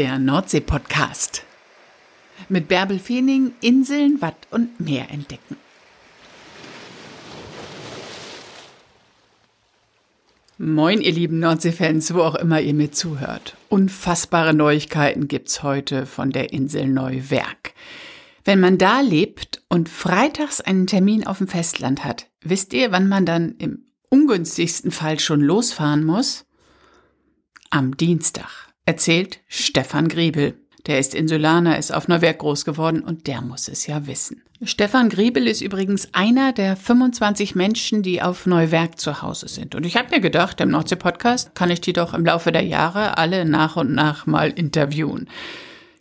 der Nordsee-Podcast. Mit Bärbel Feening Inseln, Watt und Meer entdecken. Moin, ihr lieben Nordsee-Fans, wo auch immer ihr mir zuhört. Unfassbare Neuigkeiten gibt's heute von der Insel Neuwerk. Wenn man da lebt und freitags einen Termin auf dem Festland hat, wisst ihr, wann man dann im ungünstigsten Fall schon losfahren muss? Am Dienstag, erzählt Stefan Griebel. Der ist Insulaner, ist auf Neuwerk groß geworden und der muss es ja wissen. Stefan Griebel ist übrigens einer der 25 Menschen, die auf Neuwerk zu Hause sind. Und ich habe mir gedacht, im Nordsee-Podcast kann ich die doch im Laufe der Jahre alle nach und nach mal interviewen.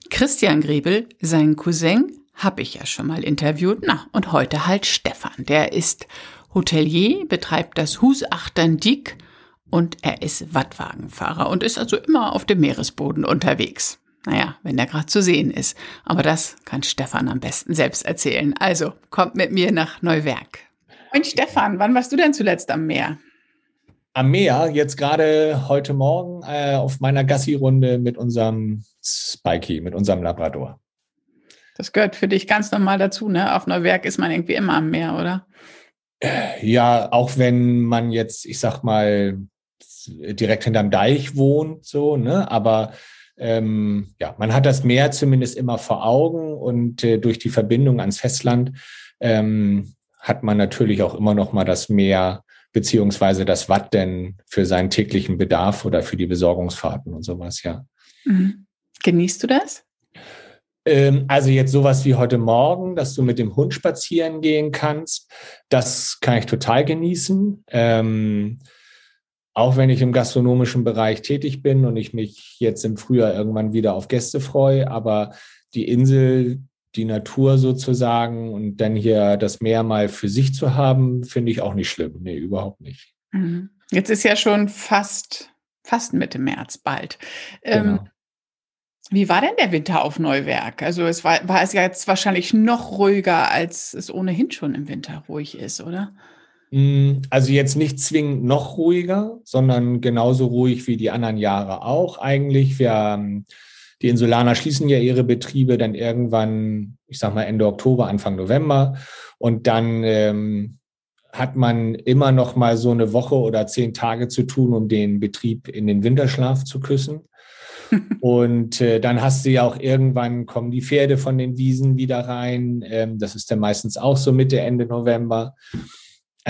Christian Griebel, sein Cousin, habe ich ja schon mal interviewt. Na, und heute halt Stefan. Der ist Hotelier, betreibt das Husachtern Dick und er ist Wattwagenfahrer und ist also immer auf dem Meeresboden unterwegs. Naja, wenn der gerade zu sehen ist. Aber das kann Stefan am besten selbst erzählen. Also, kommt mit mir nach Neuwerk. Und Stefan, wann warst du denn zuletzt am Meer? Am Meer, jetzt gerade heute Morgen äh, auf meiner Gassi-Runde mit unserem Spikey, mit unserem Labrador. Das gehört für dich ganz normal dazu, ne? Auf Neuwerk ist man irgendwie immer am Meer, oder? Ja, auch wenn man jetzt, ich sag mal, direkt hinterm Deich wohnt, so, ne? Aber ähm, ja, man hat das Meer zumindest immer vor Augen und äh, durch die Verbindung ans Festland ähm, hat man natürlich auch immer noch mal das Meer beziehungsweise das Watt denn für seinen täglichen Bedarf oder für die Besorgungsfahrten und sowas, ja. Mhm. Genießt du das? Ähm, also jetzt sowas wie heute Morgen, dass du mit dem Hund spazieren gehen kannst, das kann ich total genießen. Ähm, auch wenn ich im gastronomischen Bereich tätig bin und ich mich jetzt im Frühjahr irgendwann wieder auf Gäste freue, aber die Insel, die Natur sozusagen und dann hier das Meer mal für sich zu haben, finde ich auch nicht schlimm. Nee, überhaupt nicht. Mhm. Jetzt ist ja schon fast, fast Mitte März bald. Ähm, genau. Wie war denn der Winter auf Neuwerk? Also es war, war es ja jetzt wahrscheinlich noch ruhiger, als es ohnehin schon im Winter ruhig ist, oder? Mm, also jetzt nicht zwingend noch ruhiger, sondern genauso ruhig wie die anderen Jahre auch eigentlich. Wir, ähm, die Insulaner schließen ja ihre Betriebe dann irgendwann, ich sag mal Ende Oktober, Anfang November. Und dann ähm, hat man immer noch mal so eine Woche oder zehn Tage zu tun, um den Betrieb in den Winterschlaf zu küssen. Und äh, dann hast du ja auch irgendwann kommen die Pferde von den Wiesen wieder rein. Ähm, das ist dann meistens auch so Mitte, Ende November.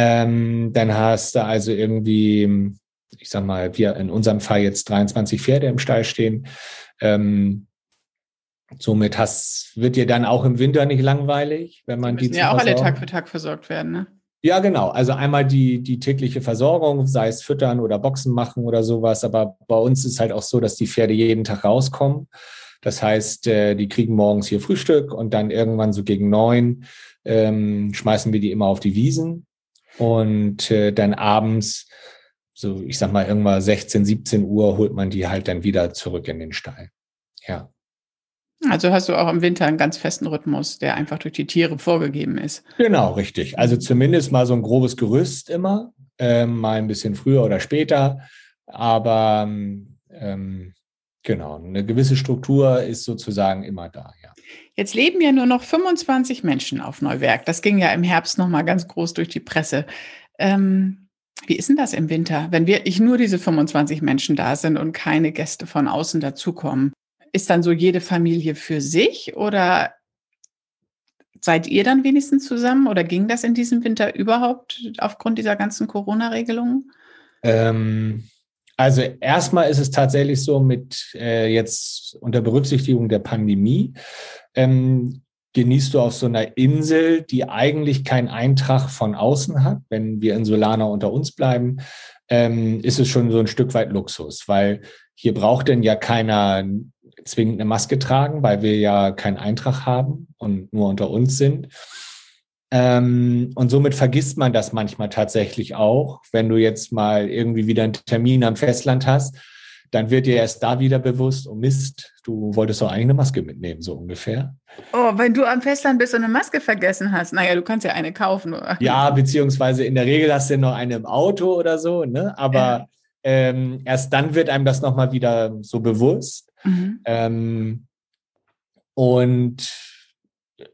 Ähm, dann hast du also irgendwie, ich sag mal, wir in unserem Fall jetzt 23 Pferde im Stall stehen. Ähm, somit hast, wird dir dann auch im Winter nicht langweilig, wenn man die, die ja auch alle Tag für Tag versorgt werden, ne? Ja, genau. Also einmal die, die tägliche Versorgung, sei es füttern oder Boxen machen oder sowas. Aber bei uns ist halt auch so, dass die Pferde jeden Tag rauskommen. Das heißt, äh, die kriegen morgens hier Frühstück und dann irgendwann so gegen neun ähm, schmeißen wir die immer auf die Wiesen. Und äh, dann abends, so ich sag mal irgendwann 16, 17 Uhr, holt man die halt dann wieder zurück in den Stall. Ja. Also hast du auch im Winter einen ganz festen Rhythmus, der einfach durch die Tiere vorgegeben ist. Genau, richtig. Also zumindest mal so ein grobes Gerüst immer, ähm, mal ein bisschen früher oder später. Aber ähm, genau, eine gewisse Struktur ist sozusagen immer da. Jetzt leben ja nur noch 25 Menschen auf Neuwerk. Das ging ja im Herbst nochmal ganz groß durch die Presse. Ähm, wie ist denn das im Winter, wenn wirklich nur diese 25 Menschen da sind und keine Gäste von außen dazukommen? ist dann so jede Familie für sich oder seid ihr dann wenigstens zusammen oder ging das in diesem Winter überhaupt aufgrund dieser ganzen Corona-Regelungen? Ähm, also erstmal ist es tatsächlich so mit äh, jetzt unter Berücksichtigung der Pandemie. Ähm, genießt du auf so einer Insel, die eigentlich keinen Eintrag von außen hat, wenn wir Insulaner unter uns bleiben, ähm, ist es schon so ein Stück weit Luxus, weil hier braucht denn ja keiner zwingend eine Maske tragen, weil wir ja keinen Eintrag haben und nur unter uns sind. Ähm, und somit vergisst man das manchmal tatsächlich auch. Wenn du jetzt mal irgendwie wieder einen Termin am Festland hast, dann wird dir erst da wieder bewusst, oh Mist, du wolltest doch eigentlich eine Maske mitnehmen, so ungefähr. Oh, wenn du am Festland bist und eine Maske vergessen hast, naja, du kannst ja eine kaufen. Oder? Ja, beziehungsweise in der Regel hast du noch eine im Auto oder so, ne? Aber ja. ähm, erst dann wird einem das nochmal wieder so bewusst. Mhm. Ähm, und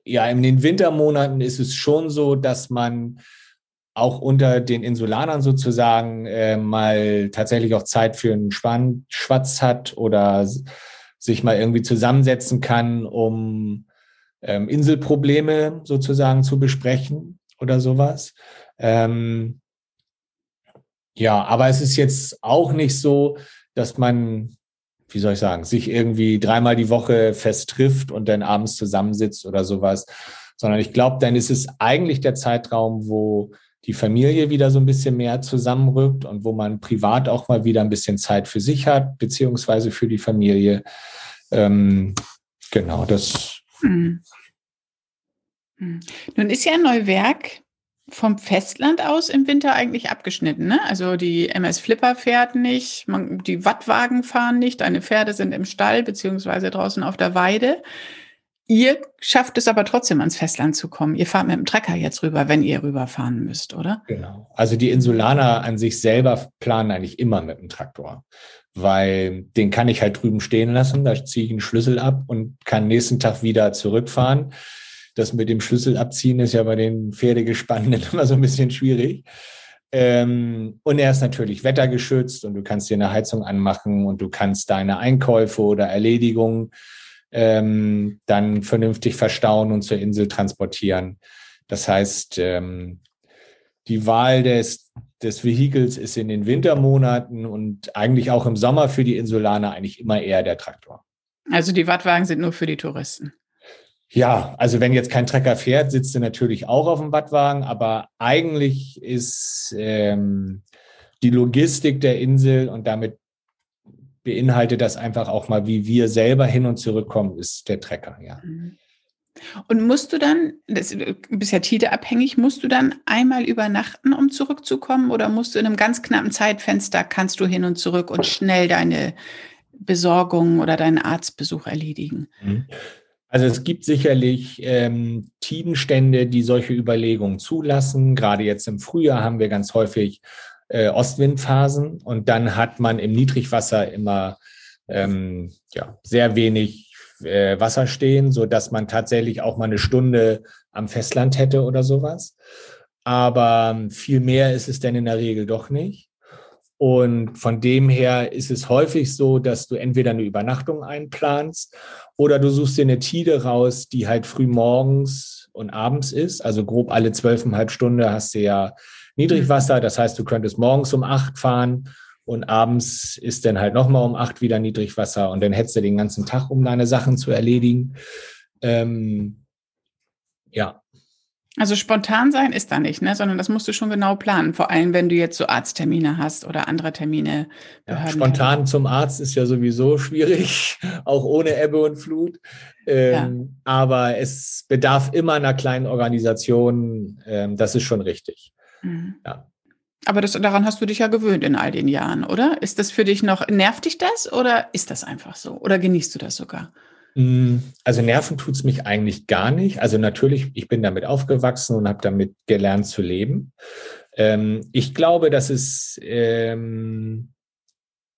ja, in den Wintermonaten ist es schon so, dass man auch unter den Insulanern sozusagen äh, mal tatsächlich auch Zeit für einen Spann Schwatz hat oder sich mal irgendwie zusammensetzen kann, um ähm, Inselprobleme sozusagen zu besprechen oder sowas. Ähm, ja, aber es ist jetzt auch nicht so, dass man, wie soll ich sagen, sich irgendwie dreimal die Woche fest trifft und dann abends zusammensitzt oder sowas, sondern ich glaube, dann ist es eigentlich der Zeitraum, wo die Familie wieder so ein bisschen mehr zusammenrückt und wo man privat auch mal wieder ein bisschen Zeit für sich hat, beziehungsweise für die Familie. Ähm, genau, das. Mhm. mhm. Nun ist ja Neuwerk vom Festland aus im Winter eigentlich abgeschnitten. Ne? Also die MS Flipper fährt nicht, man, die Wattwagen fahren nicht, deine Pferde sind im Stall beziehungsweise draußen auf der Weide. Ihr schafft es aber trotzdem ans Festland zu kommen. Ihr fahrt mit dem Trecker jetzt rüber, wenn ihr rüberfahren müsst, oder? Genau. Also die Insulaner an sich selber planen eigentlich immer mit dem Traktor, weil den kann ich halt drüben stehen lassen. Da ziehe ich einen Schlüssel ab und kann nächsten Tag wieder zurückfahren. Das mit dem Schlüssel abziehen ist ja bei den Pferdegespannen immer so ein bisschen schwierig. Ähm, und er ist natürlich wettergeschützt und du kannst dir eine Heizung anmachen und du kannst deine Einkäufe oder Erledigungen ähm, dann vernünftig verstauen und zur Insel transportieren. Das heißt, ähm, die Wahl des, des Vehikels ist in den Wintermonaten und eigentlich auch im Sommer für die Insulaner eigentlich immer eher der Traktor. Also die Wattwagen sind nur für die Touristen. Ja, also wenn jetzt kein Trecker fährt, sitzt er natürlich auch auf dem Wattwagen, aber eigentlich ist ähm, die Logistik der Insel und damit beinhaltet das einfach auch mal, wie wir selber hin und zurückkommen, ist der Trecker, ja. Mhm. Und musst du dann, das ist ja Tide abhängig, musst du dann einmal übernachten, um zurückzukommen oder musst du in einem ganz knappen Zeitfenster, kannst du hin und zurück und schnell deine Besorgung oder deinen Arztbesuch erledigen? Mhm. Also es gibt sicherlich ähm, Tidenstände, die solche Überlegungen zulassen. Gerade jetzt im Frühjahr haben wir ganz häufig äh, Ostwindphasen und dann hat man im Niedrigwasser immer ähm, ja, sehr wenig äh, Wasser stehen, so dass man tatsächlich auch mal eine Stunde am Festland hätte oder sowas. Aber viel mehr ist es denn in der Regel doch nicht. Und von dem her ist es häufig so, dass du entweder eine Übernachtung einplanst oder du suchst dir eine Tide raus, die halt früh morgens und abends ist. Also grob alle zwölfeinhalb Stunden hast du ja Niedrigwasser. Das heißt, du könntest morgens um acht fahren und abends ist dann halt nochmal um acht wieder Niedrigwasser und dann hättest du den ganzen Tag, um deine Sachen zu erledigen. Ähm, ja. Also spontan sein ist da nicht, ne? sondern das musst du schon genau planen. Vor allem, wenn du jetzt so Arzttermine hast oder andere Termine. Ja, spontan zum Arzt ist ja sowieso schwierig, auch ohne Ebbe und Flut. Ähm, ja. Aber es bedarf immer einer kleinen Organisation. Ähm, das ist schon richtig. Mhm. Ja. Aber das, daran hast du dich ja gewöhnt in all den Jahren, oder? Ist das für dich noch, nervt dich das oder ist das einfach so? Oder genießt du das sogar? Mm, also nerven tut es mich eigentlich gar nicht. Also natürlich, ich bin damit aufgewachsen und habe damit gelernt zu leben. Ähm, ich glaube, dass es, ähm,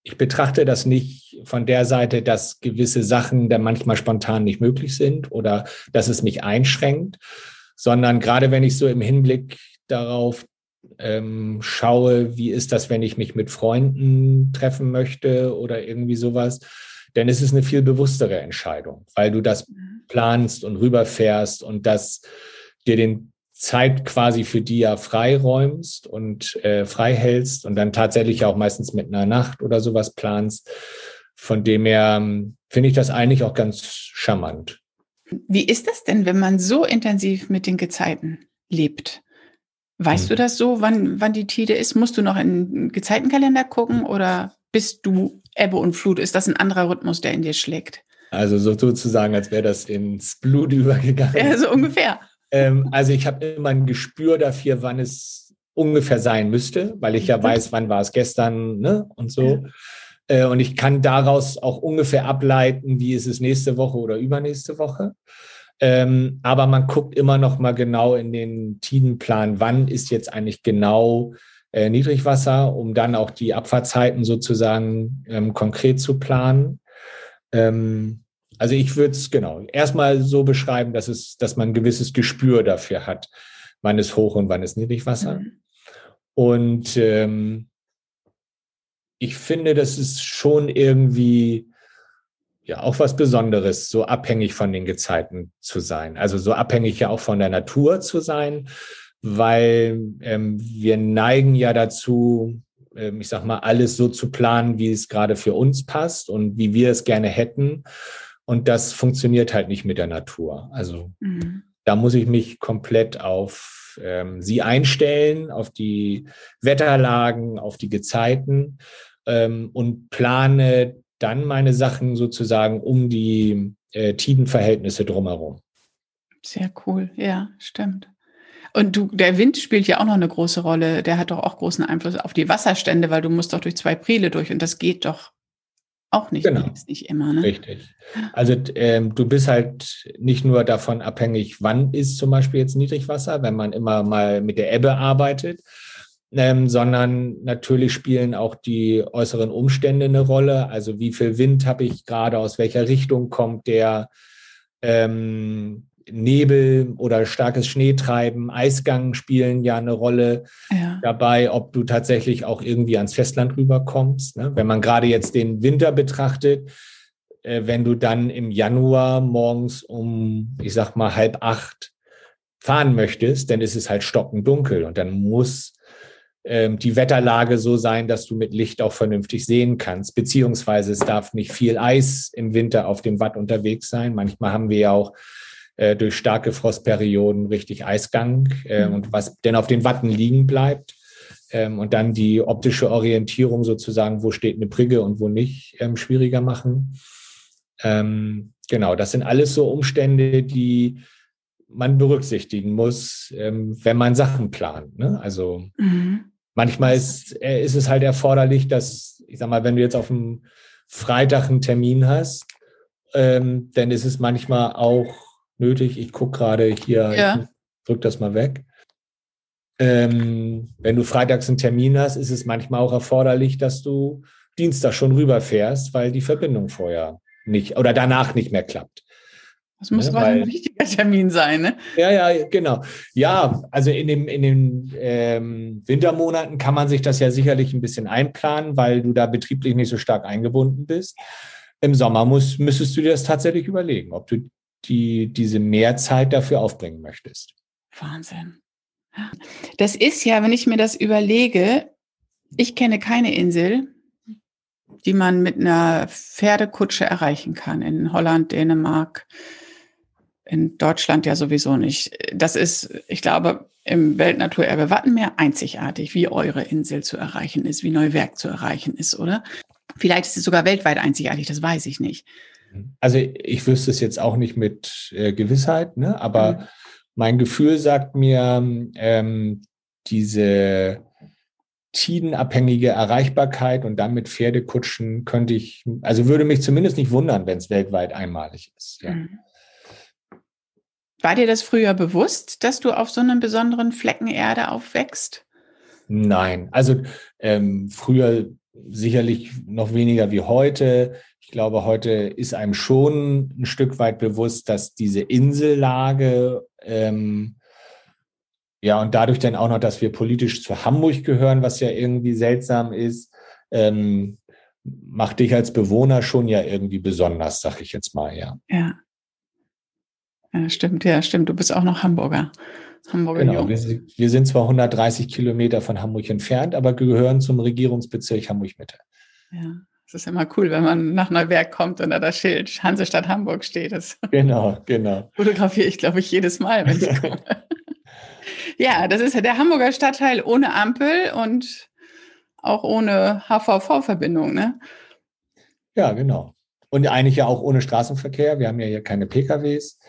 ich betrachte das nicht von der Seite, dass gewisse Sachen dann manchmal spontan nicht möglich sind oder dass es mich einschränkt, sondern gerade wenn ich so im Hinblick darauf ähm, schaue, wie ist das, wenn ich mich mit Freunden treffen möchte oder irgendwie sowas, dann ist es eine viel bewusstere Entscheidung, weil du das mhm. planst und rüberfährst und das dir den Zeit quasi für die ja freiräumst und äh, frei hältst und dann tatsächlich auch meistens mit einer Nacht oder sowas planst. Von dem her ähm, finde ich das eigentlich auch ganz charmant. Wie ist das denn, wenn man so intensiv mit den Gezeiten lebt? Weißt hm. du das so, wann, wann die Tide ist? Musst du noch in den Gezeitenkalender gucken oder bist du Ebbe und Flut? Ist das ein anderer Rhythmus, der in dir schlägt? Also sozusagen, als wäre das ins Blut übergegangen. Ja, so ungefähr. Ähm, also ich habe immer ein Gespür dafür, wann es ungefähr sein müsste, weil ich ja mhm. weiß, wann war es gestern ne? und so. Ja. Äh, und ich kann daraus auch ungefähr ableiten, wie ist es nächste Woche oder übernächste Woche. Ähm, aber man guckt immer noch mal genau in den Tidenplan, wann ist jetzt eigentlich genau äh, Niedrigwasser, um dann auch die Abfahrtzeiten sozusagen ähm, konkret zu planen. Ähm, also ich würde es genau erstmal so beschreiben, dass es, dass man ein gewisses Gespür dafür hat, wann ist Hoch- und wann ist Niedrigwasser. Mhm. Und ähm, ich finde, das ist schon irgendwie ja auch was Besonderes, so abhängig von den Gezeiten zu sein. Also so abhängig ja auch von der Natur zu sein, weil ähm, wir neigen ja dazu, ähm, ich sag mal, alles so zu planen, wie es gerade für uns passt und wie wir es gerne hätten. Und das funktioniert halt nicht mit der Natur. Also mhm. da muss ich mich komplett auf ähm, sie einstellen, auf die Wetterlagen, auf die Gezeiten ähm, und plane dann meine Sachen sozusagen um die äh, Tidenverhältnisse drumherum. Sehr cool, ja, stimmt. Und du, der Wind spielt ja auch noch eine große Rolle. Der hat doch auch großen Einfluss auf die Wasserstände, weil du musst doch durch zwei Priele durch und das geht doch auch nicht, genau. nicht immer. Ne? Richtig. Also ähm, du bist halt nicht nur davon abhängig, wann ist zum Beispiel jetzt Niedrigwasser, wenn man immer mal mit der Ebbe arbeitet, ähm, sondern natürlich spielen auch die äußeren Umstände eine Rolle. Also wie viel Wind habe ich gerade, aus welcher Richtung kommt der, ähm, Nebel oder starkes Schneetreiben, Eisgang spielen ja eine Rolle ja. dabei, ob du tatsächlich auch irgendwie ans Festland rüberkommst. Ne? Wenn man gerade jetzt den Winter betrachtet, äh, wenn du dann im Januar morgens um, ich sag mal, halb acht fahren möchtest, dann ist es halt stockendunkel und dann muss die Wetterlage so sein, dass du mit Licht auch vernünftig sehen kannst, beziehungsweise es darf nicht viel Eis im Winter auf dem Watt unterwegs sein. Manchmal haben wir ja auch äh, durch starke Frostperioden richtig Eisgang äh, mhm. und was denn auf den Watten liegen bleibt. Ähm, und dann die optische Orientierung sozusagen, wo steht eine Brigge und wo nicht, ähm, schwieriger machen. Ähm, genau, das sind alles so Umstände, die man berücksichtigen muss, ähm, wenn man Sachen plant. Ne? Also mhm. Manchmal ist, äh, ist es halt erforderlich, dass, ich sag mal, wenn du jetzt auf dem Freitag einen Termin hast, ähm, dann ist es manchmal auch nötig. Ich gucke gerade hier, ja. drück das mal weg. Ähm, wenn du freitags einen Termin hast, ist es manchmal auch erforderlich, dass du Dienstag schon rüberfährst, weil die Verbindung vorher nicht oder danach nicht mehr klappt. Das muss ne, ein wichtiger Termin sein, ne? Ja, ja, genau. Ja, also in, dem, in den ähm, Wintermonaten kann man sich das ja sicherlich ein bisschen einplanen, weil du da betrieblich nicht so stark eingebunden bist. Im Sommer muss, müsstest du dir das tatsächlich überlegen, ob du die diese Mehrzeit dafür aufbringen möchtest. Wahnsinn. Das ist ja, wenn ich mir das überlege, ich kenne keine Insel, die man mit einer Pferdekutsche erreichen kann. In Holland, Dänemark, in Deutschland ja sowieso nicht. Das ist, ich glaube, im Weltnaturerbe Wattenmeer einzigartig, wie eure Insel zu erreichen ist, wie Neuwerk zu erreichen ist, oder? Vielleicht ist es sogar weltweit einzigartig, das weiß ich nicht. Also ich wüsste es jetzt auch nicht mit äh, Gewissheit, ne? aber mhm. mein Gefühl sagt mir, ähm, diese tidenabhängige Erreichbarkeit und dann mit Pferdekutschen könnte ich, also würde mich zumindest nicht wundern, wenn es weltweit einmalig ist. Ja. Mhm. War dir das früher bewusst, dass du auf so einem besonderen Flecken Erde aufwächst? Nein, also ähm, früher sicherlich noch weniger wie heute. Ich glaube, heute ist einem schon ein Stück weit bewusst, dass diese Insellage, ähm, ja, und dadurch dann auch noch, dass wir politisch zu Hamburg gehören, was ja irgendwie seltsam ist, ähm, macht dich als Bewohner schon ja irgendwie besonders, sag ich jetzt mal, ja. Ja. Ja, stimmt, ja, stimmt. Du bist auch noch Hamburger. Hamburger genau, wir, wir, sind zwar 130 Kilometer von Hamburg entfernt, aber gehören zum Regierungsbezirk Hamburg-Mitte. Ja, das ist immer cool, wenn man nach Neuwerk kommt und da das Schild Hansestadt Hamburg steht. Das genau, genau. Fotografiere ich, glaube ich, jedes Mal, wenn ich komme. ja, das ist ja der Hamburger Stadtteil ohne Ampel und auch ohne HVV-Verbindung, ne? Ja, genau. Und eigentlich ja auch ohne Straßenverkehr. Wir haben ja hier keine PKWs.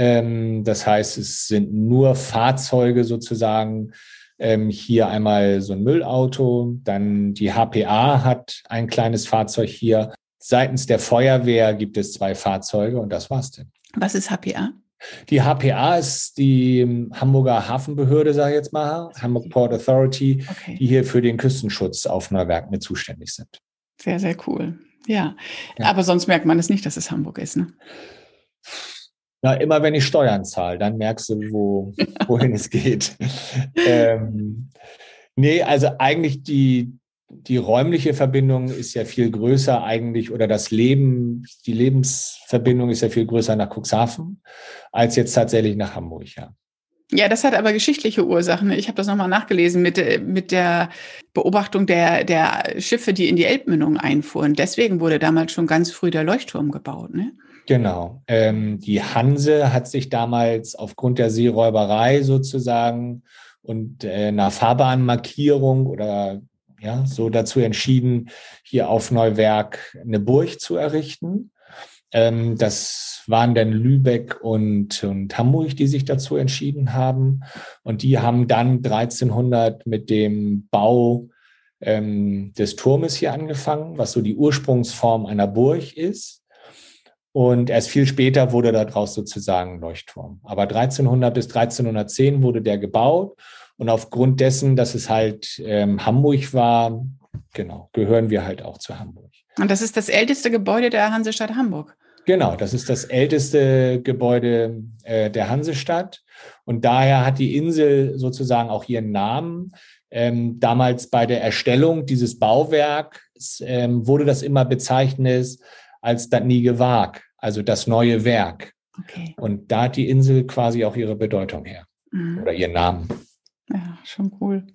Ähm, das heißt, es sind nur Fahrzeuge sozusagen. Ähm, hier einmal so ein Müllauto, dann die HPA hat ein kleines Fahrzeug hier. Seitens der Feuerwehr gibt es zwei Fahrzeuge und das war's denn. Was ist HPA? Die HPA ist die Hamburger Hafenbehörde, sage ich jetzt mal, Hamburg Port Authority, okay. die hier für den Küstenschutz auf Neuwerk mit zuständig sind. Sehr, sehr cool. Ja. ja. aber sonst merkt man es nicht, dass es Hamburg ist, ne? Na, immer wenn ich Steuern zahle, dann merkst du, wo, wohin es geht. ähm, nee, also eigentlich die, die räumliche Verbindung ist ja viel größer eigentlich oder das Leben, die Lebensverbindung ist ja viel größer nach Cuxhaven als jetzt tatsächlich nach Hamburg, ja. Ja, das hat aber geschichtliche Ursachen. Ich habe das nochmal nachgelesen mit, äh, mit der Beobachtung der, der Schiffe, die in die Elbmündung einfuhren. Deswegen wurde damals schon ganz früh der Leuchtturm gebaut. Ne? Genau. Ähm, die Hanse hat sich damals aufgrund der Seeräuberei sozusagen und äh, einer Fahrbahnmarkierung oder ja, so dazu entschieden, hier auf Neuwerk eine Burg zu errichten. Ähm, das waren dann Lübeck und, und Hamburg, die sich dazu entschieden haben. Und die haben dann 1300 mit dem Bau ähm, des Turmes hier angefangen, was so die Ursprungsform einer Burg ist. Und erst viel später wurde daraus sozusagen ein Leuchtturm. Aber 1300 bis 1310 wurde der gebaut. Und aufgrund dessen, dass es halt ähm, Hamburg war, genau, gehören wir halt auch zu Hamburg. Und das ist das älteste Gebäude der Hansestadt Hamburg. Genau, das ist das älteste Gebäude äh, der Hansestadt. Und daher hat die Insel sozusagen auch ihren Namen. Ähm, damals bei der Erstellung dieses Bauwerks ähm, wurde das immer bezeichnet als das nie Wag, also das neue Werk. Okay. Und da hat die Insel quasi auch ihre Bedeutung her mhm. oder ihren Namen. Ja, schon cool.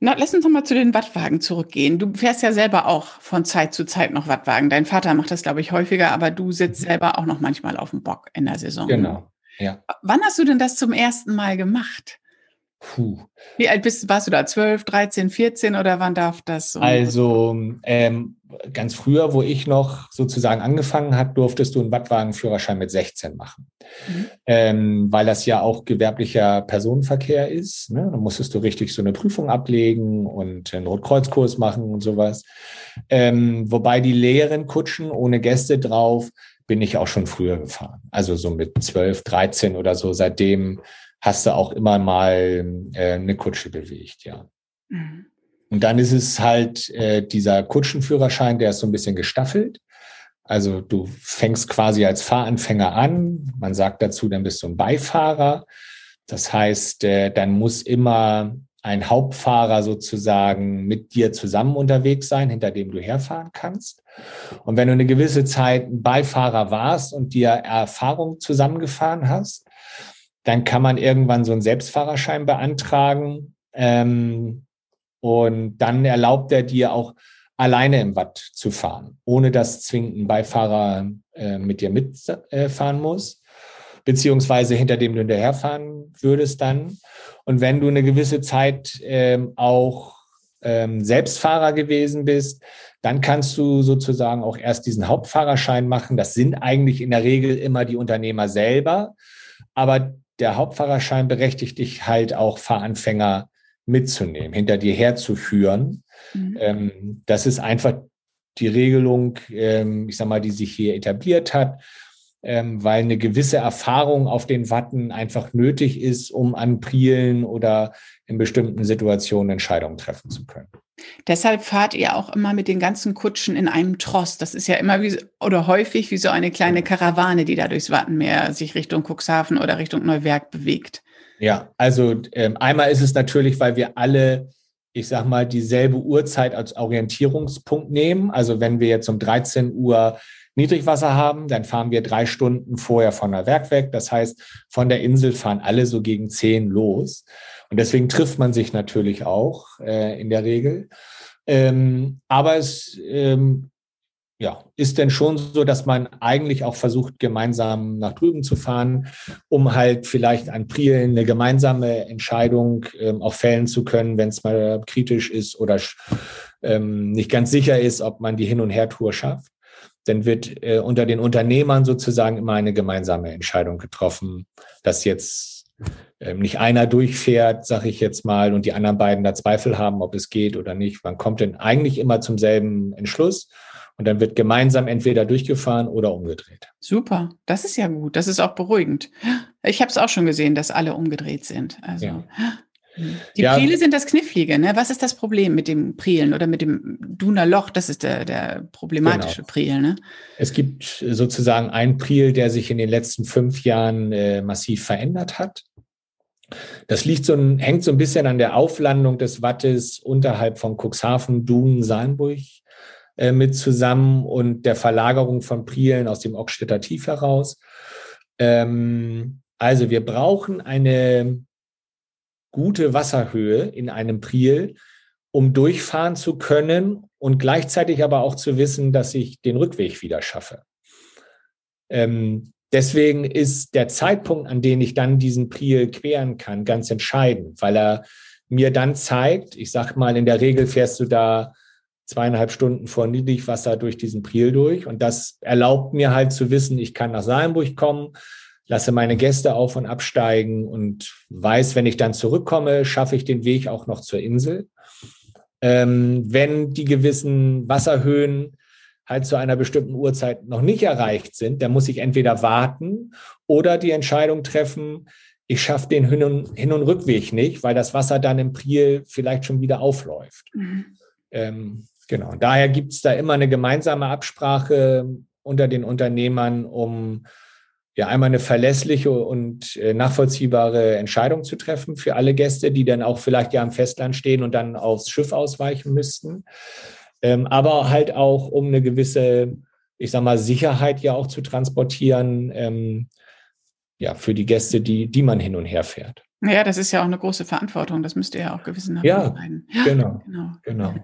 Na, lass uns noch mal zu den Wattwagen zurückgehen. Du fährst ja selber auch von Zeit zu Zeit noch Wattwagen. Dein Vater macht das, glaube ich, häufiger, aber du sitzt selber auch noch manchmal auf dem Bock in der Saison. Genau, ja. Wann hast du denn das zum ersten Mal gemacht? Puh. Wie alt bist, warst du da? 12, 13, 14 oder wann darf das so? Also ähm, ganz früher, wo ich noch sozusagen angefangen hat, durftest du einen Wattwagenführerschein mit 16 machen. Mhm. Ähm, weil das ja auch gewerblicher Personenverkehr ist. Ne? Da musstest du richtig so eine Prüfung ablegen und einen Rotkreuzkurs machen und sowas. Ähm, wobei die leeren Kutschen ohne Gäste drauf bin ich auch schon früher gefahren. Also so mit 12, 13 oder so. Seitdem hast du auch immer mal äh, eine Kutsche bewegt, ja. Mhm. Und dann ist es halt äh, dieser Kutschenführerschein, der ist so ein bisschen gestaffelt. Also du fängst quasi als Fahranfänger an. Man sagt dazu, dann bist du ein Beifahrer. Das heißt, äh, dann muss immer ein Hauptfahrer sozusagen mit dir zusammen unterwegs sein, hinter dem du herfahren kannst. Und wenn du eine gewisse Zeit ein Beifahrer warst und dir Erfahrung zusammengefahren hast, dann kann man irgendwann so einen Selbstfahrerschein beantragen. Ähm, und dann erlaubt er dir auch alleine im Watt zu fahren, ohne dass zwingend ein Beifahrer äh, mit dir mitfahren äh, muss, beziehungsweise hinter dem du hinterherfahren würdest dann. Und wenn du eine gewisse Zeit ähm, auch ähm, Selbstfahrer gewesen bist, dann kannst du sozusagen auch erst diesen Hauptfahrerschein machen. Das sind eigentlich in der Regel immer die Unternehmer selber. Aber der Hauptfahrerschein berechtigt dich halt auch Fahranfänger mitzunehmen, hinter dir herzuführen. Mhm. Ähm, das ist einfach die Regelung, ähm, ich sag mal, die sich hier etabliert hat, ähm, weil eine gewisse Erfahrung auf den Watten einfach nötig ist, um an Prielen oder in bestimmten Situationen Entscheidungen treffen zu können. Deshalb fahrt ihr auch immer mit den ganzen Kutschen in einem Tross. Das ist ja immer wie oder häufig wie so eine kleine Karawane, die da durchs Wattenmeer sich Richtung Cuxhaven oder Richtung Neuwerk bewegt. Ja, also ähm, einmal ist es natürlich, weil wir alle, ich sag mal, dieselbe Uhrzeit als Orientierungspunkt nehmen. Also wenn wir jetzt um 13 Uhr Niedrigwasser haben, dann fahren wir drei Stunden vorher von der Werk weg. Das heißt, von der Insel fahren alle so gegen 10 los. Und deswegen trifft man sich natürlich auch äh, in der Regel. Ähm, aber es ähm, ja, ist denn schon so, dass man eigentlich auch versucht, gemeinsam nach drüben zu fahren, um halt vielleicht an Prielen eine gemeinsame Entscheidung ähm, auch fällen zu können, wenn es mal kritisch ist oder ähm, nicht ganz sicher ist, ob man die Hin- und Hertour schafft. Dann wird äh, unter den Unternehmern sozusagen immer eine gemeinsame Entscheidung getroffen, dass jetzt ähm, nicht einer durchfährt, sage ich jetzt mal, und die anderen beiden da Zweifel haben, ob es geht oder nicht. Man kommt dann eigentlich immer zum selben Entschluss und dann wird gemeinsam entweder durchgefahren oder umgedreht. Super, das ist ja gut, das ist auch beruhigend. Ich habe es auch schon gesehen, dass alle umgedreht sind. Also. Ja. Die ja. Priele sind das Knifflige, ne? Was ist das Problem mit dem Prielen oder mit dem Duner Loch? Das ist der, der problematische genau. Priel, ne? Es gibt sozusagen einen Priel, der sich in den letzten fünf Jahren äh, massiv verändert hat. Das liegt so ein, hängt so ein bisschen an der Auflandung des Wattes unterhalb von Cuxhaven, Dunen, Salmburg äh, mit zusammen und der Verlagerung von Prielen aus dem Ockstädter Tief heraus. Ähm, also wir brauchen eine gute Wasserhöhe in einem Priel, um durchfahren zu können und gleichzeitig aber auch zu wissen, dass ich den Rückweg wieder schaffe. Ähm, deswegen ist der Zeitpunkt, an dem ich dann diesen Priel queren kann, ganz entscheidend, weil er mir dann zeigt, ich sag mal, in der Regel fährst du da zweieinhalb Stunden vor Niedrigwasser durch diesen Priel durch und das erlaubt mir halt zu wissen, ich kann nach Salenburg kommen, lasse meine Gäste auf und absteigen und weiß, wenn ich dann zurückkomme, schaffe ich den Weg auch noch zur Insel. Ähm, wenn die gewissen Wasserhöhen halt zu einer bestimmten Uhrzeit noch nicht erreicht sind, dann muss ich entweder warten oder die Entscheidung treffen, ich schaffe den Hin- und, Hin und Rückweg nicht, weil das Wasser dann im Priel vielleicht schon wieder aufläuft. Mhm. Ähm, genau. Daher gibt es da immer eine gemeinsame Absprache unter den Unternehmern, um ja einmal eine verlässliche und äh, nachvollziehbare Entscheidung zu treffen für alle Gäste, die dann auch vielleicht ja am Festland stehen und dann aufs Schiff ausweichen müssten. Ähm, aber halt auch, um eine gewisse, ich sag mal, Sicherheit ja auch zu transportieren, ähm, ja, für die Gäste, die, die man hin und her fährt. Ja, das ist ja auch eine große Verantwortung. Das müsste ja auch gewissenhaft ja, sein. Ja, genau, genau. genau.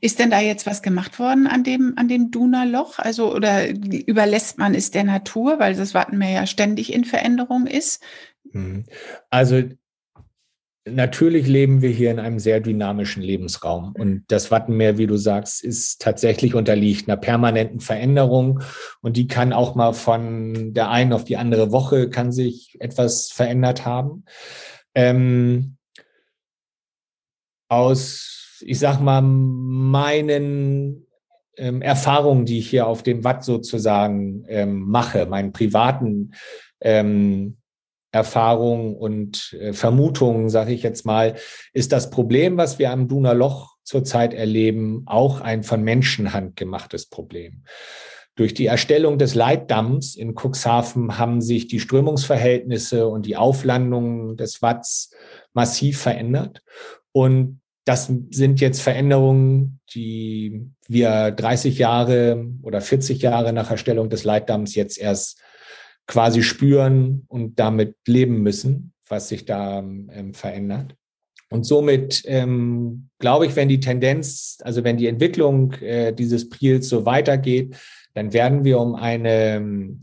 Ist denn da jetzt was gemacht worden an dem, an dem Duna-Loch? Also, oder überlässt man es der Natur, weil das Wattenmeer ja ständig in Veränderung ist? Mhm. Also, natürlich leben wir hier in einem sehr dynamischen Lebensraum. Und das Wattenmeer, wie du sagst, ist tatsächlich unterliegt einer permanenten Veränderung. Und die kann auch mal von der einen auf die andere Woche kann sich etwas verändert haben. Ähm, aus ich sag mal, meinen ähm, Erfahrungen, die ich hier auf dem Watt sozusagen ähm, mache, meinen privaten ähm, Erfahrungen und äh, Vermutungen, sage ich jetzt mal, ist das Problem, was wir am Duner Loch zurzeit erleben, auch ein von Menschenhand gemachtes Problem. Durch die Erstellung des Leitdamms in Cuxhaven haben sich die Strömungsverhältnisse und die Auflandungen des Watts massiv verändert. Und das sind jetzt Veränderungen, die wir 30 Jahre oder 40 Jahre nach Erstellung des Leitdamms jetzt erst quasi spüren und damit leben müssen, was sich da ähm, verändert. Und somit ähm, glaube ich, wenn die Tendenz, also wenn die Entwicklung äh, dieses Priels so weitergeht, dann werden wir um eine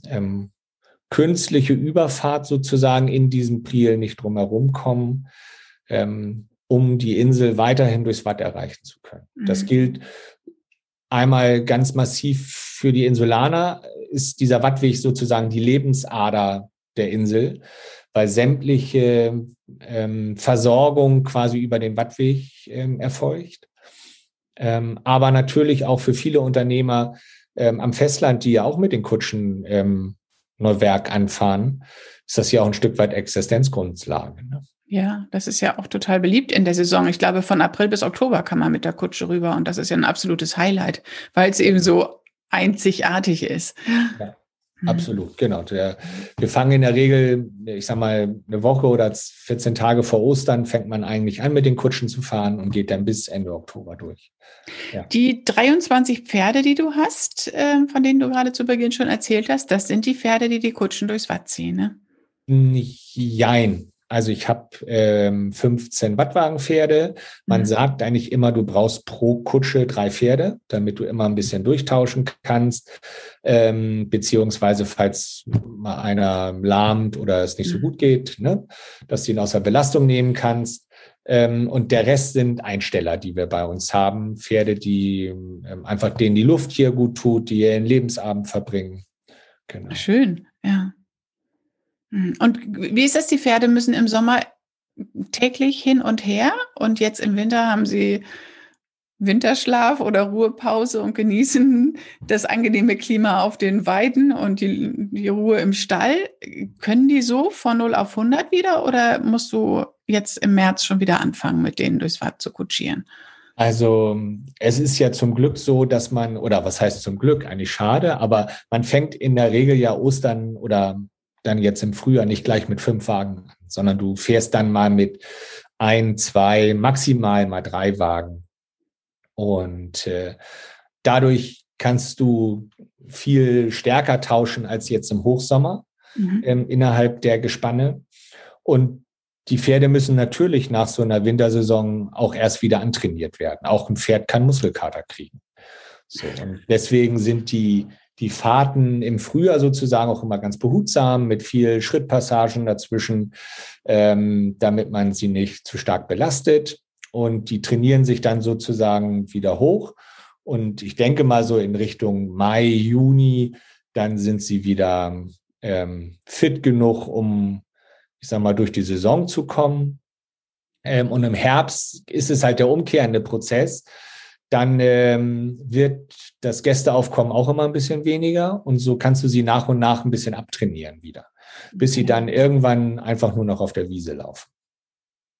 ähm, künstliche Überfahrt sozusagen in diesem Priel nicht drumherum kommen. Ähm, um die Insel weiterhin durchs Watt erreichen zu können. Mhm. Das gilt einmal ganz massiv für die Insulaner, ist dieser Wattweg sozusagen die Lebensader der Insel, weil sämtliche ähm, Versorgung quasi über den Wattweg ähm, erfolgt. Ähm, aber natürlich auch für viele Unternehmer ähm, am Festland, die ja auch mit den Kutschen ähm, Neuwerk anfahren, ist das ja auch ein Stück weit Existenzgrundlage. Ne? Ja, das ist ja auch total beliebt in der Saison. Ich glaube, von April bis Oktober kann man mit der Kutsche rüber und das ist ja ein absolutes Highlight, weil es eben so einzigartig ist. Ja, absolut, genau. Der, wir fangen in der Regel, ich sag mal, eine Woche oder 14 Tage vor Ostern fängt man eigentlich an, mit den Kutschen zu fahren und geht dann bis Ende Oktober durch. Ja. Die 23 Pferde, die du hast, äh, von denen du gerade zu Beginn schon erzählt hast, das sind die Pferde, die die Kutschen durchs Watt ziehen, ne? Jein. Also ich habe ähm, 15 Wattwagenpferde. Man mhm. sagt eigentlich immer, du brauchst pro Kutsche drei Pferde, damit du immer ein bisschen durchtauschen kannst. Ähm, beziehungsweise falls mal einer lahmt oder es nicht so mhm. gut geht, ne, dass du ihn außer Belastung nehmen kannst. Ähm, und der Rest sind Einsteller, die wir bei uns haben. Pferde, die ähm, einfach denen die Luft hier gut tut, die ihren Lebensabend verbringen. Genau. Schön, ja. Mhm. Und wie ist das? Die Pferde müssen im Sommer täglich hin und her und jetzt im Winter haben sie Winterschlaf oder Ruhepause und genießen das angenehme Klima auf den Weiden und die, die Ruhe im Stall. Können die so von 0 auf 100 wieder oder musst du jetzt im März schon wieder anfangen, mit denen durchs Watt zu kutschieren? Also es ist ja zum Glück so, dass man, oder was heißt zum Glück, eigentlich schade, aber man fängt in der Regel ja Ostern oder dann jetzt im Frühjahr nicht gleich mit fünf Wagen an, sondern du fährst dann mal mit ein, zwei, maximal mal drei Wagen. Und äh, dadurch kannst du viel stärker tauschen als jetzt im Hochsommer mhm. ähm, innerhalb der Gespanne. Und die Pferde müssen natürlich nach so einer Wintersaison auch erst wieder antrainiert werden. Auch ein Pferd kann Muskelkater kriegen. So, und deswegen sind die, die Fahrten im Frühjahr sozusagen auch immer ganz behutsam mit viel Schrittpassagen dazwischen, ähm, damit man sie nicht zu stark belastet. Und die trainieren sich dann sozusagen wieder hoch. Und ich denke mal so in Richtung Mai, Juni, dann sind sie wieder ähm, fit genug, um ich sag mal, durch die Saison zu kommen. Ähm, und im Herbst ist es halt der umkehrende Prozess. Dann ähm, wird das Gästeaufkommen auch immer ein bisschen weniger und so kannst du sie nach und nach ein bisschen abtrainieren wieder, bis sie dann irgendwann einfach nur noch auf der Wiese laufen.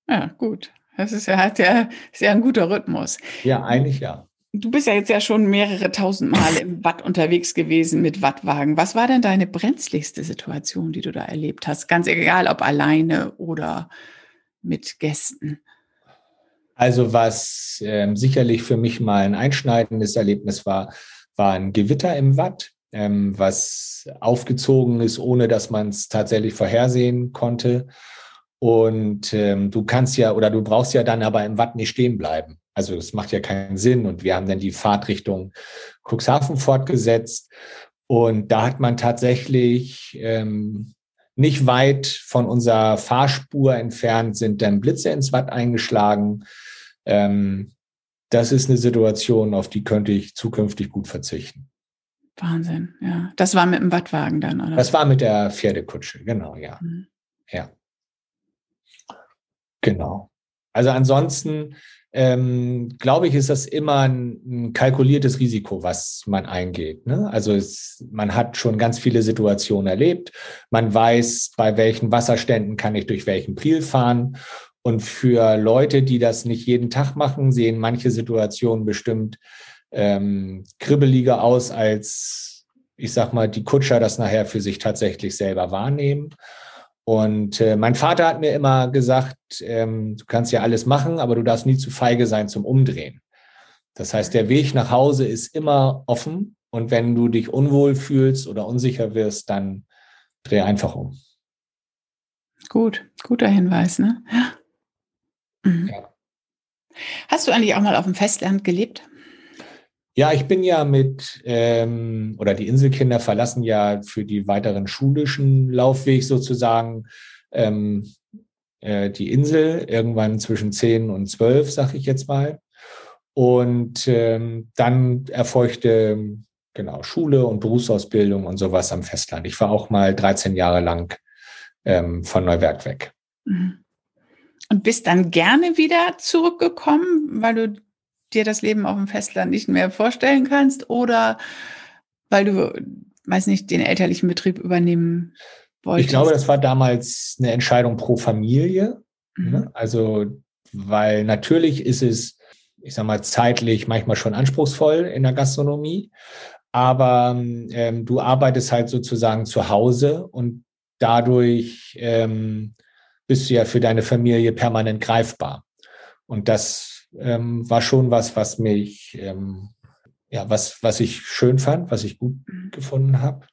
Ja, gut. Das ist ja, hat ja, ist ja ein guter Rhythmus. Ja, eigentlich ja. Du bist ja jetzt ja schon mehrere tausend Mal im Watt unterwegs gewesen mit Wattwagen. Was war denn deine brenzligste Situation, die du da erlebt hast? Ganz egal, ob alleine oder mit Gästen. Also was ähm, sicherlich für mich mal ein einschneidendes Erlebnis war, war ein Gewitter im Watt, ähm, was aufgezogen ist, ohne dass man es tatsächlich vorhersehen konnte. Und ähm, du kannst ja oder du brauchst ja dann aber im Watt nicht stehen bleiben. Also das macht ja keinen Sinn. Und wir haben dann die Fahrtrichtung Cuxhaven fortgesetzt. Und da hat man tatsächlich ähm, nicht weit von unserer Fahrspur entfernt sind dann Blitze ins Watt eingeschlagen. Ähm, das ist eine Situation, auf die könnte ich zukünftig gut verzichten. Wahnsinn, ja. Das war mit dem Wattwagen dann, oder? Das war mit der Pferdekutsche, genau, ja. Mhm. Ja. Genau. Also ansonsten ähm, glaube ich, ist das immer ein, ein, kalkuliertes Risiko, was man eingeht. Ne? Also es, man hat schon ganz viele Situationen erlebt. Man weiß, bei welchen Wasserständen kann ich durch welchen Priel fahren. Und für Leute, die das nicht jeden Tag machen, sehen manche Situationen bestimmt ähm, kribbeliger aus, als ich sag mal, die Kutscher das nachher für sich tatsächlich selber wahrnehmen. Und äh, mein Vater hat mir immer gesagt, ähm, du kannst ja alles machen, aber du darfst nie zu feige sein zum Umdrehen. Das heißt, der Weg nach Hause ist immer offen. Und wenn du dich unwohl fühlst oder unsicher wirst, dann dreh einfach um. Gut, guter Hinweis, ne? Ja. Mhm. ja. Hast du eigentlich auch mal auf dem Festland gelebt? Ja, ich bin ja mit, ähm, oder die Inselkinder verlassen ja für die weiteren schulischen Laufweg sozusagen ähm, äh, die Insel, irgendwann zwischen 10 und 12, sag ich jetzt mal. Und ähm, dann erfolgte genau Schule und Berufsausbildung und sowas am Festland. Ich war auch mal 13 Jahre lang ähm, von Neuwerk weg. Mhm. Und bist dann gerne wieder zurückgekommen, weil du dir das Leben auf dem Festland nicht mehr vorstellen kannst oder weil du, weiß nicht, den elterlichen Betrieb übernehmen wolltest? Ich glaube, das war damals eine Entscheidung pro Familie. Mhm. Ne? Also, weil natürlich ist es, ich sag mal, zeitlich manchmal schon anspruchsvoll in der Gastronomie, aber ähm, du arbeitest halt sozusagen zu Hause und dadurch ähm, bist du ja für deine Familie permanent greifbar. Und das ähm, war schon was, was mich, ähm, ja, was, was ich schön fand, was ich gut mhm. gefunden habe.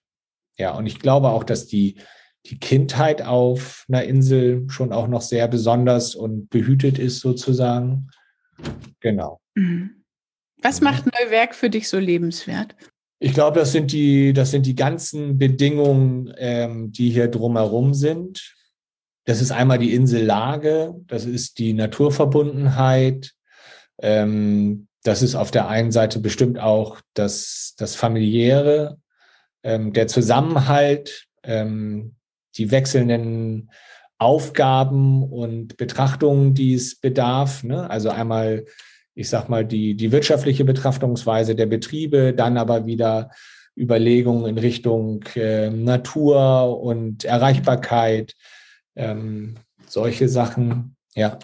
Ja, und ich glaube auch, dass die, die Kindheit auf einer Insel schon auch noch sehr besonders und behütet ist, sozusagen. Genau. Mhm. Was macht Neuwerk für dich so lebenswert? Ich glaube, das sind die, das sind die ganzen Bedingungen, ähm, die hier drumherum sind. Das ist einmal die Insellage, das ist die Naturverbundenheit, ähm, das ist auf der einen Seite bestimmt auch das, das familiäre, ähm, der Zusammenhalt, ähm, die wechselnden Aufgaben und Betrachtungen, die es bedarf. Ne? Also einmal ich sag mal, die, die wirtschaftliche Betrachtungsweise der Betriebe, dann aber wieder Überlegungen in Richtung äh, Natur und Erreichbarkeit, ähm, solche Sachen, ja,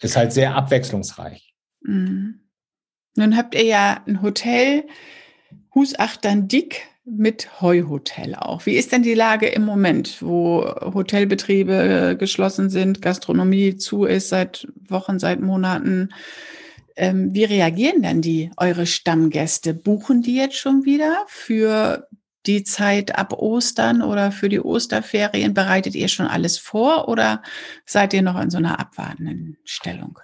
ist halt sehr abwechslungsreich. Mhm. Nun habt ihr ja ein Hotel, Husachtern Dick mit Heuhotel auch. Wie ist denn die Lage im Moment, wo Hotelbetriebe geschlossen sind, Gastronomie zu ist seit Wochen, seit Monaten? Ähm, wie reagieren denn die, eure Stammgäste? Buchen die jetzt schon wieder für die Zeit ab Ostern oder für die Osterferien? Bereitet ihr schon alles vor oder seid ihr noch in so einer abwartenden Stellung?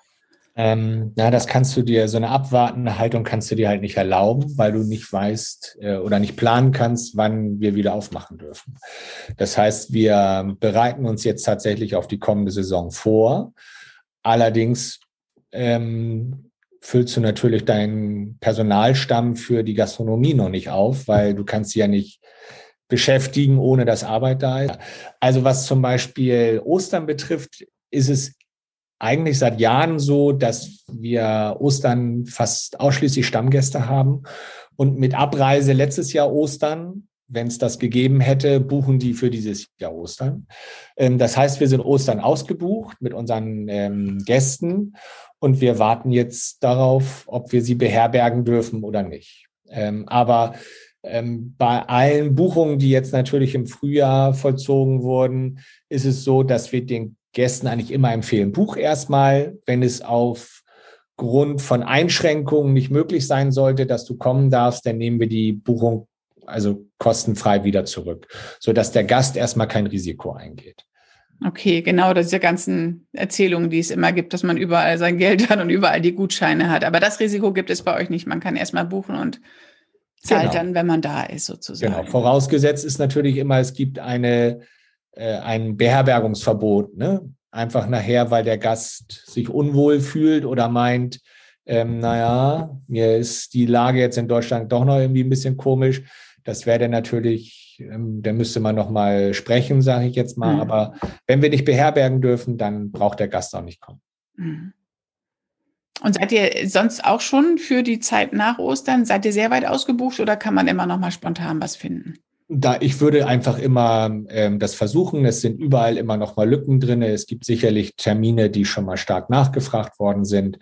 Ähm, na, das kannst du dir, so eine abwartende Haltung kannst du dir halt nicht erlauben, weil du nicht weißt äh, oder nicht planen kannst, wann wir wieder aufmachen dürfen. Das heißt, wir bereiten uns jetzt tatsächlich auf die kommende Saison vor. Allerdings ähm, füllst du natürlich deinen Personalstamm für die Gastronomie noch nicht auf, weil du kannst sie ja nicht beschäftigen, ohne dass Arbeit da ist. Also was zum Beispiel Ostern betrifft, ist es eigentlich seit Jahren so, dass wir Ostern fast ausschließlich Stammgäste haben. Und mit Abreise letztes Jahr Ostern, wenn es das gegeben hätte, buchen die für dieses Jahr Ostern. Ähm, das heißt, wir sind Ostern ausgebucht mit unseren ähm, Gästen und wir warten jetzt darauf, ob wir sie beherbergen dürfen oder nicht. Ähm, aber bei allen Buchungen, die jetzt natürlich im Frühjahr vollzogen wurden, ist es so, dass wir den Gästen eigentlich immer empfehlen, Buch erstmal, wenn es aufgrund von Einschränkungen nicht möglich sein sollte, dass du kommen darfst, dann nehmen wir die Buchung also kostenfrei wieder zurück, sodass der Gast erstmal kein Risiko eingeht. Okay, genau, diese ganzen Erzählungen, die es immer gibt, dass man überall sein Geld hat und überall die Gutscheine hat. Aber das Risiko gibt es bei euch nicht. Man kann erstmal buchen und zahlt genau. dann, wenn man da ist, sozusagen. Genau. Vorausgesetzt ist natürlich immer, es gibt eine äh, ein Beherbergungsverbot. Ne? Einfach nachher, weil der Gast sich unwohl fühlt oder meint, ähm, naja, mir ist die Lage jetzt in Deutschland doch noch irgendwie ein bisschen komisch. Das wäre dann natürlich, ähm, da müsste man noch mal sprechen, sage ich jetzt mal. Mhm. Aber wenn wir nicht beherbergen dürfen, dann braucht der Gast auch nicht kommen. Mhm. Und seid ihr sonst auch schon für die Zeit nach Ostern, seid ihr sehr weit ausgebucht oder kann man immer noch mal spontan was finden? Da ich würde einfach immer ähm, das versuchen. Es sind überall immer noch mal Lücken drin. Es gibt sicherlich Termine, die schon mal stark nachgefragt worden sind.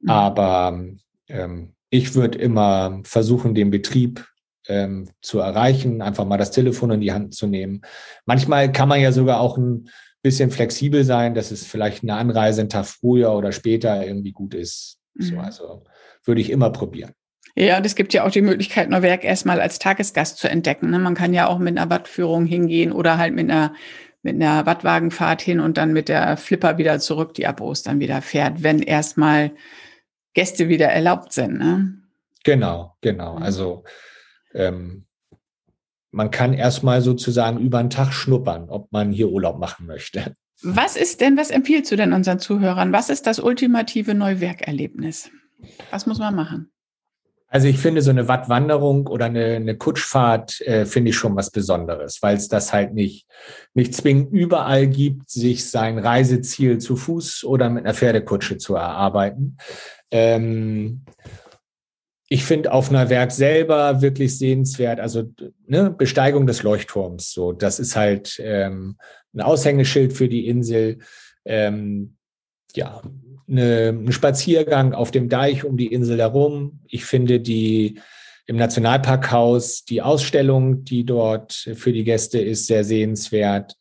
Mhm. Aber ähm, ich würde immer versuchen, den Betrieb ähm, zu erreichen, einfach mal das Telefon in die Hand zu nehmen. Manchmal kann man ja sogar auch ein bisschen flexibel sein, dass es vielleicht eine Anreise einen Tag früher oder später irgendwie gut ist. Mhm. So, also würde ich immer probieren. Ja, und es gibt ja auch die Möglichkeit, Neuwerk erstmal als Tagesgast zu entdecken. Ne? Man kann ja auch mit einer Wattführung hingehen oder halt mit einer, mit einer Wattwagenfahrt hin und dann mit der Flipper wieder zurück, die ab Ostern wieder fährt, wenn erstmal Gäste wieder erlaubt sind. Ne? Genau, genau. Also ähm, man kann erstmal sozusagen über einen Tag schnuppern, ob man hier Urlaub machen möchte. Was ist denn, was empfiehlst du denn unseren Zuhörern? Was ist das ultimative Neuwerkerlebnis? Was muss man machen? Also ich finde so eine Wattwanderung oder eine, eine Kutschfahrt äh, finde ich schon was Besonderes, weil es das halt nicht, nicht zwingend überall gibt, sich sein Reiseziel zu Fuß oder mit einer Pferdekutsche zu erarbeiten. Ähm, ich finde auf einer Werk selber wirklich sehenswert, also ne, Besteigung des Leuchtturms, so das ist halt ähm, ein Aushängeschild für die Insel. Ähm, ja, eine, ein Spaziergang auf dem Deich um die Insel herum. Ich finde die im Nationalparkhaus die Ausstellung, die dort für die Gäste ist, sehr sehenswert.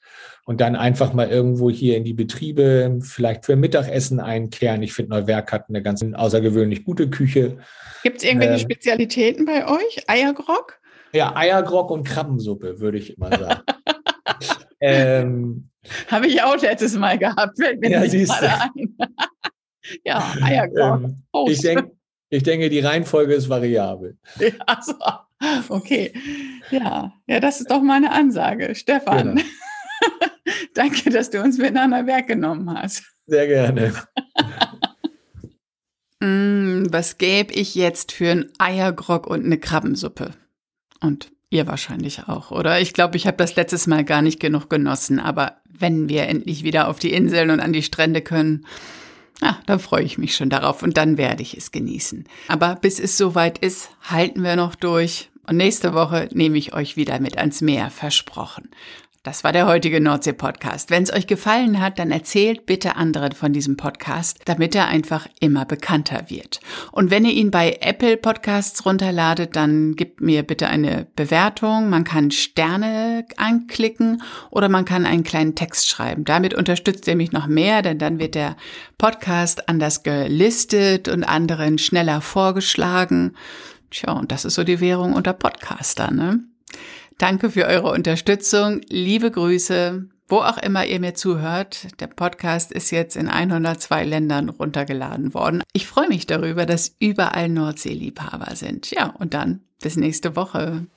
Und dann einfach mal irgendwo hier in die Betriebe, vielleicht für Mittagessen einkehren. Ich finde, Neuwerk hat eine ganz außergewöhnlich gute Küche. Gibt es irgendwelche ähm, Spezialitäten bei euch? Eiergrog? Ja, Eiergrog und Krabbensuppe, würde ich immer sagen. ähm, Habe ich auch letztes Mal gehabt, fällt mir ja, gerade ein. Ja, Eierkorb. Ähm, ich, denk, ich denke, die Reihenfolge ist variabel. Ja, so. okay. Ja, ja, das ist doch meine Ansage. Stefan, genau. danke, dass du uns miteinander Werk genommen hast. Sehr gerne. mm, was gäbe ich jetzt für einen Eiergrog und eine Krabbensuppe? Und ihr wahrscheinlich auch, oder? Ich glaube, ich habe das letztes Mal gar nicht genug genossen, aber wenn wir endlich wieder auf die Inseln und an die Strände können, Ah, da freue ich mich schon darauf und dann werde ich es genießen. Aber bis es soweit ist, halten wir noch durch. Und nächste Woche nehme ich euch wieder mit ans Meer, versprochen. Das war der heutige Nordsee-Podcast. Wenn es euch gefallen hat, dann erzählt bitte anderen von diesem Podcast, damit er einfach immer bekannter wird. Und wenn ihr ihn bei Apple Podcasts runterladet, dann gebt mir bitte eine Bewertung. Man kann Sterne anklicken oder man kann einen kleinen Text schreiben. Damit unterstützt ihr mich noch mehr, denn dann wird der Podcast anders gelistet und anderen schneller vorgeschlagen. Tja, und das ist so die Währung unter Podcaster, ne? Danke für eure Unterstützung. Liebe Grüße, wo auch immer ihr mir zuhört. Der Podcast ist jetzt in 102 Ländern runtergeladen worden. Ich freue mich darüber, dass überall Nordseeliebhaber sind. Ja, und dann bis nächste Woche.